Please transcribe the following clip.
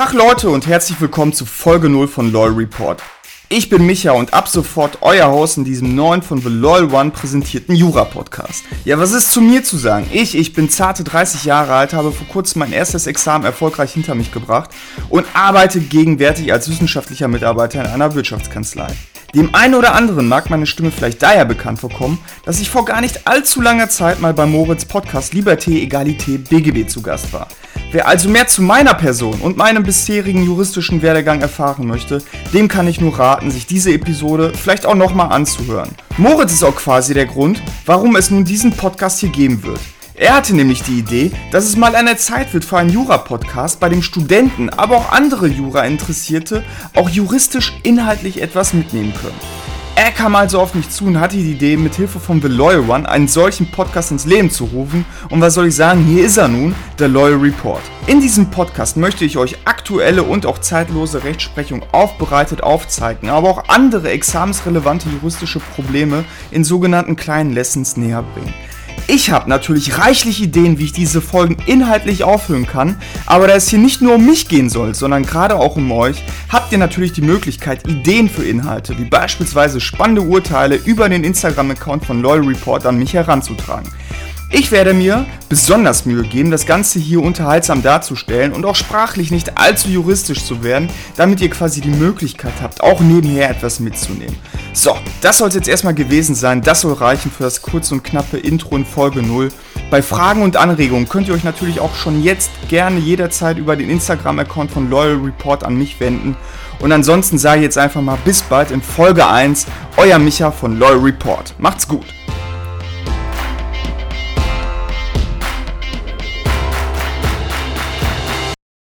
Tag Leute und herzlich willkommen zu Folge 0 von LOL Report. Ich bin Micha und ab sofort euer Host in diesem neuen von The LOL One präsentierten Jura-Podcast. Ja, was ist zu mir zu sagen? Ich, ich bin zarte 30 Jahre alt, habe vor kurzem mein erstes Examen erfolgreich hinter mich gebracht und arbeite gegenwärtig als wissenschaftlicher Mitarbeiter in einer Wirtschaftskanzlei. Dem einen oder anderen mag meine Stimme vielleicht daher bekannt vorkommen, dass ich vor gar nicht allzu langer Zeit mal bei Moritz Podcast Liberté, Egalité, BGB zu Gast war. Wer also mehr zu meiner Person und meinem bisherigen juristischen Werdegang erfahren möchte, dem kann ich nur raten, sich diese Episode vielleicht auch nochmal anzuhören. Moritz ist auch quasi der Grund, warum es nun diesen Podcast hier geben wird. Er hatte nämlich die Idee, dass es mal der Zeit wird für einen Jura-Podcast, bei dem Studenten, aber auch andere Jura-Interessierte auch juristisch inhaltlich etwas mitnehmen können. Er kam also auf mich zu und hatte die Idee, mit Hilfe von The Loyal One einen solchen Podcast ins Leben zu rufen. Und was soll ich sagen, hier ist er nun, der Loyal Report. In diesem Podcast möchte ich euch aktuelle und auch zeitlose Rechtsprechung aufbereitet aufzeigen, aber auch andere examensrelevante juristische Probleme in sogenannten kleinen Lessons näher bringen. Ich habe natürlich reichlich Ideen, wie ich diese Folgen inhaltlich auffüllen kann, aber da es hier nicht nur um mich gehen soll, sondern gerade auch um euch, habt ihr natürlich die Möglichkeit, Ideen für Inhalte, wie beispielsweise spannende Urteile über den Instagram-Account von Loyal Report an mich heranzutragen. Ich werde mir besonders Mühe geben, das Ganze hier unterhaltsam darzustellen und auch sprachlich nicht allzu juristisch zu werden, damit ihr quasi die Möglichkeit habt, auch nebenher etwas mitzunehmen. So, das soll es jetzt erstmal gewesen sein. Das soll reichen für das kurze und knappe Intro in Folge 0. Bei Fragen und Anregungen könnt ihr euch natürlich auch schon jetzt gerne jederzeit über den Instagram-Account von Loyal Report an mich wenden. Und ansonsten sage ich jetzt einfach mal bis bald in Folge 1. Euer Micha von Loyal Report. Macht's gut.